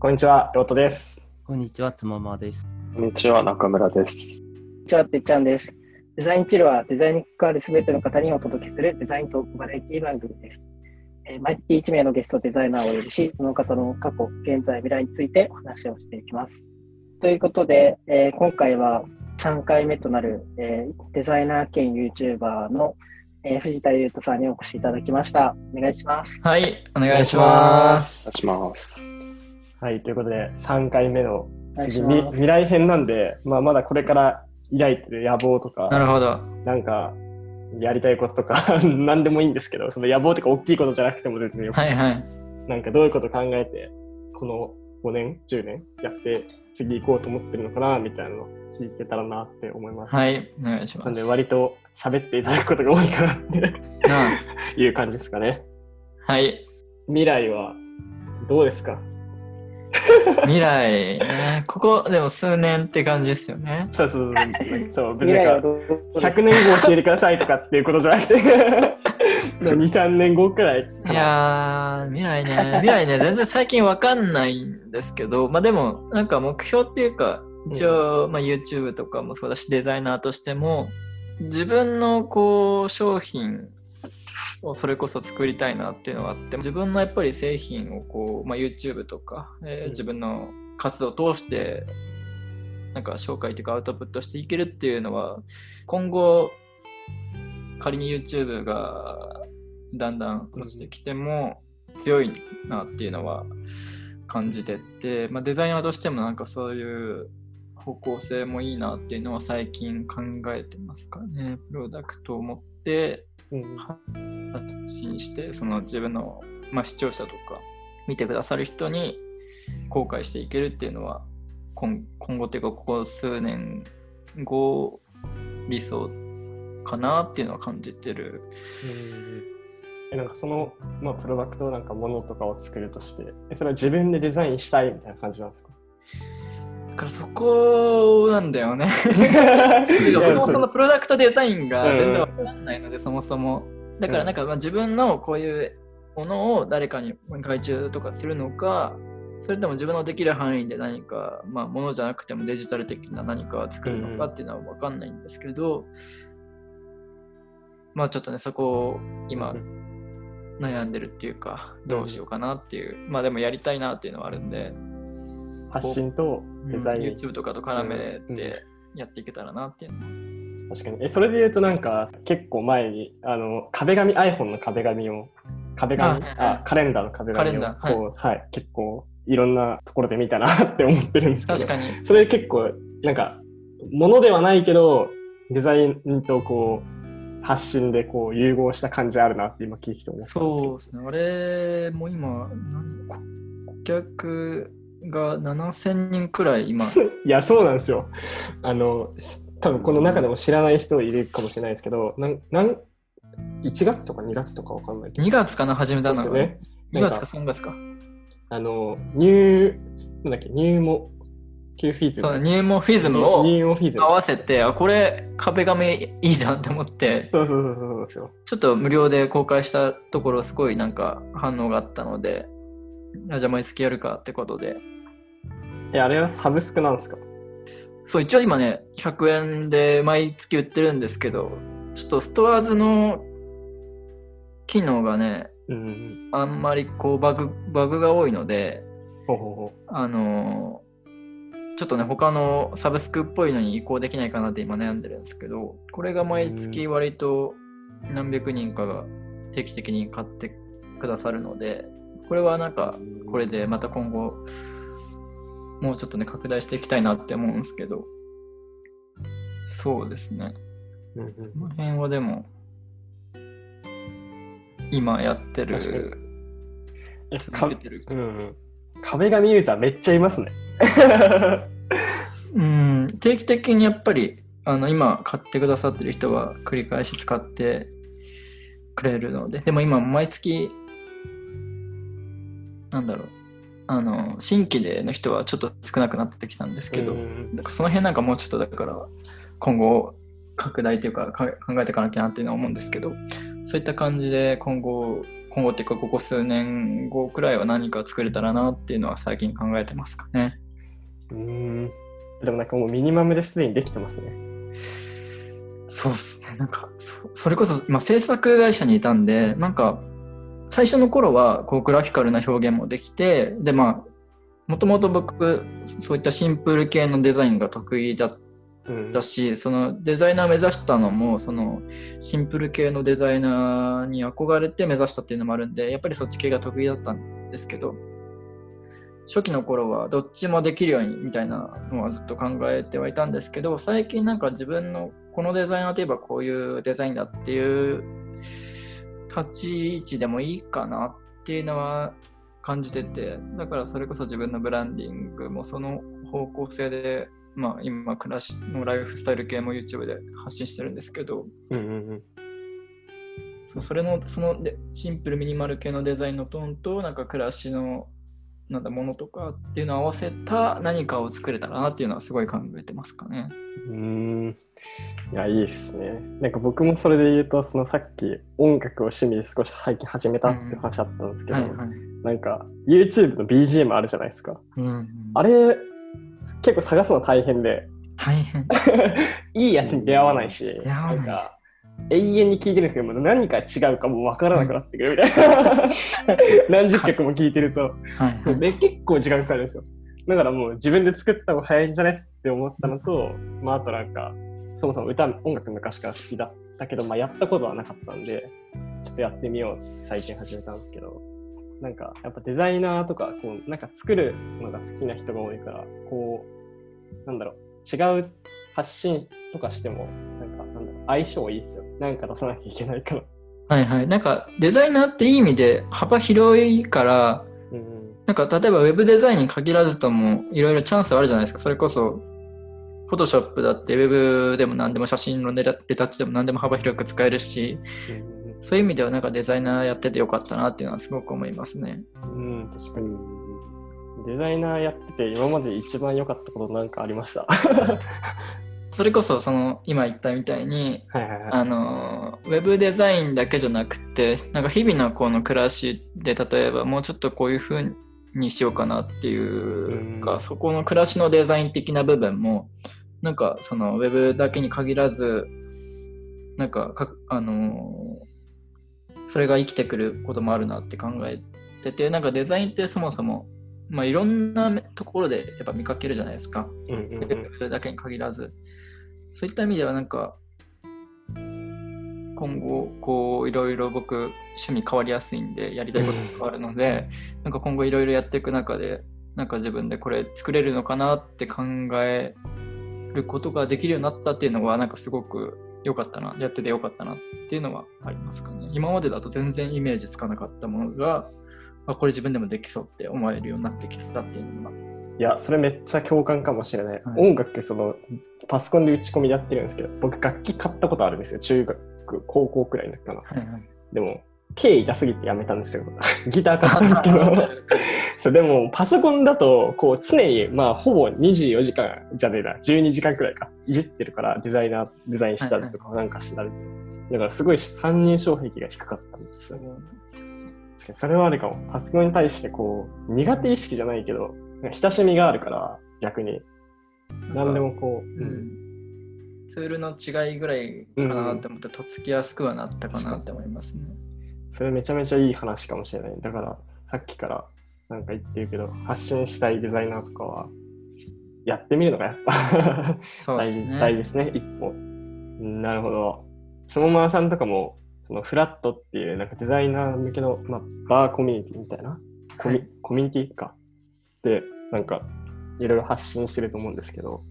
こんにちは、ロートです。こんにちは、つままです。こんにちは、中村です。こんにちは、てっちゃんです。デザインチルはデザインに関わるすべての方にお届けするデザイントークバラエティ番組です。えー毎月1名のゲストデザイナーをお呼びし、その方の過去、現在、未来についてお話をしていきます。ということで、えー今回は3回目となる、えーデザイナー兼 YouTuber の、えー藤田優斗さんにお越しいただきました。お願いします。はい、お願いします。お願いします。はい、ということで、3回目の次、ますみ未来編なんで、まあ、まだこれから抱いてる野望とか、なるほど。なんか、やりたいこととか、何でもいいんですけど、その野望とか大きいことじゃなくても全然よくてはいはい。なんかどういうこと考えて、この5年、10年やって、次行こうと思ってるのかな、みたいなのを聞いてたらなって思います。はい、お願いしなんでます。割と喋っていただくことが多いかなってな いう感じですかね。あはい。未来はどうですか？未来ね。ここでも数年って感じですよね。そうそうそう。そう、別未来はどう？100年後教えてくださいとかっていうことじゃなくて、2、3年後くらいかいな。やー、未来ね。未来ね、全然最近わかんないんですけど、まあでも、なんか目標っていうか、一応、まあ YouTube とかもそうだし、デザイナーとしても、自分のこう、商品をそれこそ作りたいなっていうのがあって、自分のやっぱり製品をこう、まあ YouTube とか、えーうん自分の活動を通して、なんか紹介というかアウトプットしていけるっていうのは、今後、仮に YouTube がだんだん落ちてきても強いなっていうのは感じてて、まあ、デザイナーとしてもなんかそういう方向性もいいなっていうのは最近考えてますかね。プロダクトを持ってうん発信して、その自分の、まあ、視聴者とか見てくださる人に公開していけるっていうのは今今後っていうかここ数年後理想かなっていうのは感じてる。えなんかその、まあ、プロダクトなんかものとかを作るとして、えそれは自分でデザインしたいみたいな感じなんですか？だからそこなんだよね。僕もそのプロダクトデザインがうん全然わかんないので、そもそも。だからなんかまあ自分のこういうものを誰かに外注とかするのか、それとも自分のできる範囲で何か、まあものじゃなくてもデジタル的な何かを作るのかっていうのはわかんないんですけど、まあちょっとね、そこを今う悩んでるっていうか、どうしようかなっていう、まあでもやりたいなっていうのはあるんで、発信とデザイン、うん YouTube とかと絡めてやっていけたらなっていう。のは確かに。えそれで言うとなんか結構前にあの壁紙 iPhone の壁紙を壁紙あカレンダーの壁紙をこう、はい結構いろんなところで見たなって思ってるんですけど。確かに。それ結構なんかものではないけどデザインとこう発信でこう融合した感じあるなって今聞いてて思ったそうですね。あれも今、何こ顧客が7000人くらい今、いや、そうなんですよ。あの、し多分この中でも知らない人いるかもしれないですけど、なんなん1月とか2月とかわかんないけど。2月かな、始めたのね。2なん月か3月か。あの、ニュー、なんだっけ、ニューモ、キューフィズム。そうニューモーフィズムを合。わせて、あ、これ壁紙いいじゃんって思って、そうそうそうそうですよ。ちょっと無料で公開したところ、すごいなんか反応があったので、あじゃあ毎月やるかってことで。え、あれはサブスクなんですか？そう、一応今ね、100円で毎月売ってるんですけど、ちょっとストアーズの機能がね、うん。あんまりこうバグバグが多いので、ほうほうほあのーちょっとね、他のサブスクっぽいのに移行できないかなって今悩んでるんですけど、これが毎月割と何百人かが定期的に買ってくださるので、これはなんか、これでまた今後、もうちょっとね、拡大していきたいなって思うんですけど、そうですね。う。うんうんこの辺はでも、今やってる、え続けてるうん。壁紙ユーザーめっちゃいますね。うん、定期的にやっぱりあの今買ってくださってる人は繰り返し使ってくれるので、でも今毎月、なんだろう、あの新規での人はちょっと少なくなってきたんですけど、うんだからその辺なんかもうちょっとだから今後拡大というかか考えていかなきゃなっていうのは思うんですけど、そういった感じで今後今後っていうかここ数年後くらいは何か作れたらなっていうのは最近考えてますかね。うーん。でもなんかもうミニマムですでにできてますね。そうですね。なんかそ、それこそ、まあ、制作会社にいたんで、なんか、最初の頃はこうグラフィカルな表現もできて、で、まあ、もともと僕、そういったシンプル系のデザインが得意だっうん。たし、そのデザイナーを目指したのも、そのシンプル系のデザイナーに憧れて目指したっていうのもあるんで、やっぱりそっち系が得意だったんですけど、初期の頃はどっちもできるようにみたいなのはずっと考えてはいたんですけど、最近なんか自分のこのデザイナーといえばこういうデザインだっていう立ち位置でもいいかなっていうのは感じてて、だからそれこそ自分のブランディングもその方向性で、まあ今暮らしのライフスタイル系も YouTube で発信してるんですけど、うんうんうん。それのそのでシンプルミニマル系のデザインのトーンとなんか暮らしのなんだものとかっていうのを合わせた何かを作れたらなっていうのはすごい考えてますかね。うーん。いや、いいですね。なんか僕もそれで言うと、そのさっき音楽を趣味で少し最近始めたって話あったんですけど、はいはい。なんか YouTube の BGM あるじゃないですか。うんうん、あれ、結構探すの大変で、大変。いいやつに出会わないし、出会わないんか永遠に聴いてるんですけど、何か違うかもう分からなくなってくるみたいな。何十曲も聴いてると。はいはい、で、結構時間かかるんですよ。だからもう自分で作った方が早いんじゃねって思ったのと、まああとなんか、そもそも歌、音楽昔から好きだったけど、まあやったことはなかったんで、ちょっとやってみようって最近始めたんですけど、なんかやっぱデザイナーとか、こう、なんか作るのが好きな人が多いから、こう、なんだろう、違う発信とかしても、相性いいですよ。なんか出さなきゃいけないから。はいはい。なんかデザイナーっていい意味で幅広いから、うんうん。なんか例えばウェブデザインに限らずともいろいろチャンスはあるじゃないですか。それこそ、フォトショップだってウェブでも何でも写真のレタッチでも何でも幅広く使えるし、うんそういう意味ではなんかデザイナーやっててよかったなっていうのはすごく思いますね。うん、うん、確かに。デザイナーやってて今まで一番良かったことなんかありました？それこそその今言ったみたいに、はいはいはい。あのウェブデザインだけじゃなくてなんか日々のこの暮らしで例えばもうちょっとこういう風にしようかなっていうか、うんそこの暮らしのデザイン的な部分もなんかそのウェブだけに限らずなんかかあのそれが生きてくることもあるなって考えててなんかデザインってそもそもまあいろんなところでやっぱ見かけるじゃないですか。うんうんうんだけに限らず、そういった意味ではなんか、今後、こう、いろいろ僕、趣味変わりやすいんで、やりたいことも変わるので、なんか今後いろいろやっていく中で、なんか自分でこれ作れるのかなって考えることができるようになったっていうのは、なんかすごく良かったな、やってて良かったなっていうのはありますかね。今までだと全然イメージつかなかったものが、あ、これ自分でもできそうって思えるようになってきたっていうのが、いや、それめっちゃ共感かもしれない。はい音楽、その、パソコンで打ち込みでやってるんですけど、僕楽器買ったことあるんですよ。中学、高校くらいの時かな。はいはい。でも、経緯痛すぎてやめたんですよ。ギター買ったんですけど。そうでも、パソコンだと、こう、常に、まあ、ほぼ24時間じゃねえな、12時間くらいか、いじってるから、デザイナー、デザインしたりとか、なんかしたり。だから、すごい参入障壁が低かったんですよね。確かにそれはあるかも。パソコンに対して、こう、苦手意識じゃないけど、親しみがあるから、逆に。何でもこう、う、ん、ツールの違いぐらいかなって思って、とっつきやすくはなったかなって思いますね。それめちゃめちゃいい話かもしれない。だから、さっきからなんか言ってるけど、発信したいデザイナーとかは、やってみるのがやっぱ大事そうですね。大事ですね、一歩。うんなるほど。そのままさんとかも、そのフラットっていうなんかデザイナー向けの、まあ、バーコミュニティみたいな、コミはい。コミュニティか。で、なんか、いろいろ発信してると思うんですけど、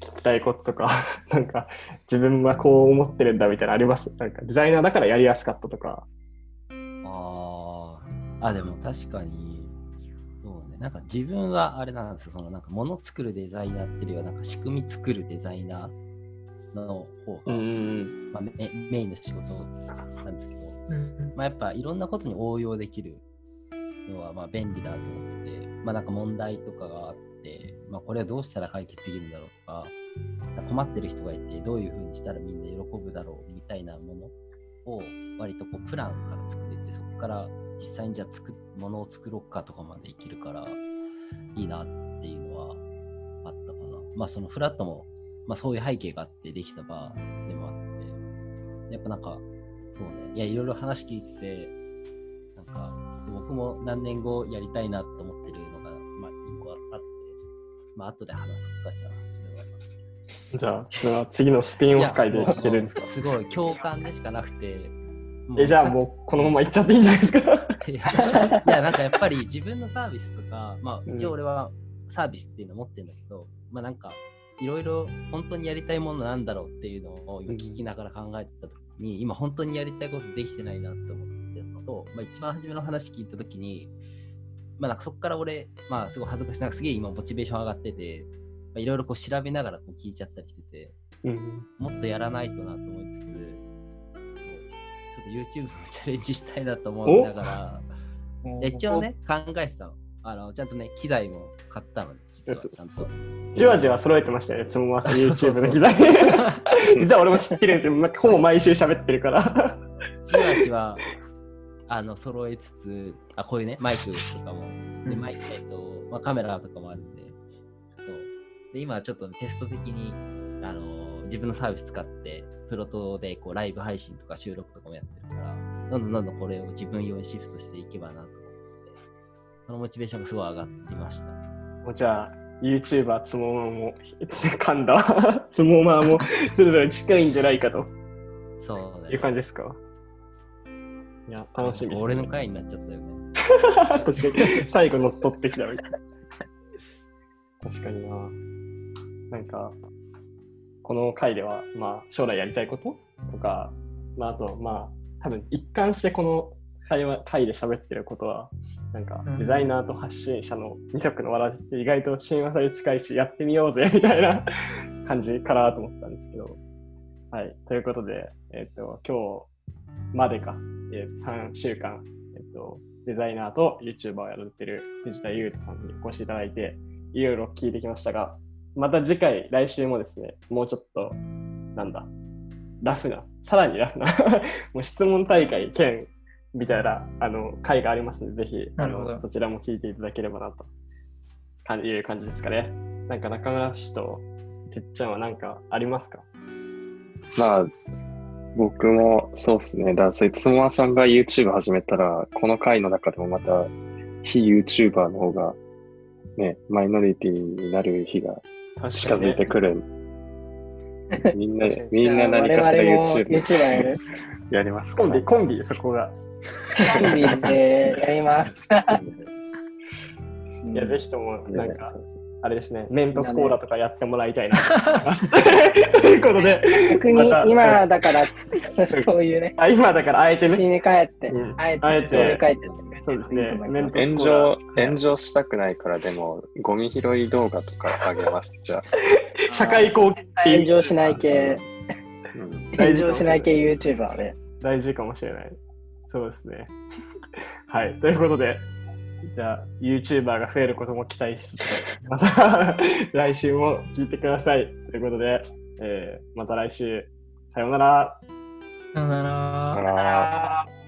聞きたいこととか、なんか、自分はこう思ってるんだみたいなのあります？なんか、デザイナーだからやりやすかったとか。あー。あ、でも確かに、そうね、なんか自分はあれなんですよ、そのなんか物作るデザイナーっていうよりは、なんか仕組み作るデザイナーの方が、ん。まあ、メメインの仕事なんですけど、うんまあ、やっぱいろんなことに応用できるのはまあ便利だと思ってて、まあ、なんか問題とかがあって、まあ、これはどうしたら解決できるんだろうとか、困ってる人がいて、どういうふうにしたらみんな喜ぶだろうみたいなものを割とこうプランから作れて、そこから実際にじゃあ作っものを作ろうかとかまでいけるからいいなっていうのはあったかな。まあそのフラットも、まあそういう背景があってできた場でもあって、やっぱなんか、そうね、いやいろいろ話聞いてて、なんか僕も何年後やりたいなと思ってるのが、まあ一個あって、まあ後で話そうかじゃあ、それは。じゃあ、それは次のスピンオフ会で聞けるんですか？すごい共感でしかなくて。もえ、じゃあもうこのまま行っちゃっていいんじゃないですか？いやなんかやっぱり自分のサービスとか、まあうん。一応俺はサービスっていうの持ってるんだけど、まあなんかいろいろ本当にやりたいものなんだろうっていうのを今聞きながら考えてた時に、今本当にやりたいことできてないなって思ってるのと、まあ一番初めの話聞いた時に、まあなんかそこから俺、まあすごい恥ずかしい、なんかすげえ今モチベーション上がってて、まあいろいろこう調べながらこう聞いちゃったりしてて、うん。もっとやらないとなと思いつつ、ちょっと YouTube もチャレンジしたいなと思いながら、で一応ね、考えてたの。あのちゃんとね、機材も買ったの、実はちゃんと。じわじわ揃えてましたよね、つもまさ YouTube の機材。実は俺も知ってるんですほぼ毎週喋ってるから。じわじわあの揃えつつ、あ、こういうね、マイクとかも、でマイク、とまあ、カメラとかもあるんで、で今ちょっと、ね、テスト的にあの自分のサービス使って、プロトでこうライブ配信とか収録とかもやってるから、どんどんどんどんこれを自分用にシフトしていけばなとそのモチベーションがすごい上がっていました。もうじゃあ、YouTuber つもまも、噛んだ、つもまも、それぞれ近いんじゃないかとそうだいう感じですか。いや、楽しみです、ね。俺の回になっちゃったよね。確かに、最後乗っ取ってきたみたいな。確かにな。なんか、この回では、まあ、将来やりたいこととか、まあ、あと、まあ、多分一貫してこの会話回で喋ってることは、なんかうんデザイナーと発信者の二足のわらじって意外と親和さに近いし、やってみようぜみたいな 感じかなと思ったんですけど。はい。ということで、えっ、と、今日までか、えー3週間、えっ、と、デザイナーと YouTuber をやられてる藤田優斗さんにお越しいただいて、いろいろ聞いてきましたが、また次回、来週もですね、もうちょっと、なんだ、ラフな、さらにラフな、もう質問大会兼みたいなあの回がありますので、ぜひあのそちらも聞いていただければなとかいう感じですかね。なんか中村氏とてっちゃんは何かありますか？まあ、僕もそうですね。だから、つもさんが YouTube 始めたら、この回の中でもまた、非 YouTuber の方が、ね、マイノリティになる日が近づいてくる。みんなみんな何かしら YouTube やる。やります。かコンビ、コンビ、そこが。コンビでやります。いや、ぜひとも、なんかあれですね、メントスコーラとかやってもらいたいな。と思いうことで、逆に今だから、そういうね、あ今だからあえてね、家に帰ってうん、あえあえてそうですね炎上、炎上したくないから、でも、ゴミ拾い動画とかあげます。じゃあ。社会貢献炎上しない系、うん炎上しない系 YouTuber で。大事かもしれない。そうですね。はい。ということで、じゃあ、YouTuber が増えることも期待しつつ、また 来週も聞いてください。ということで、えーまた来週、さようなら。さよなら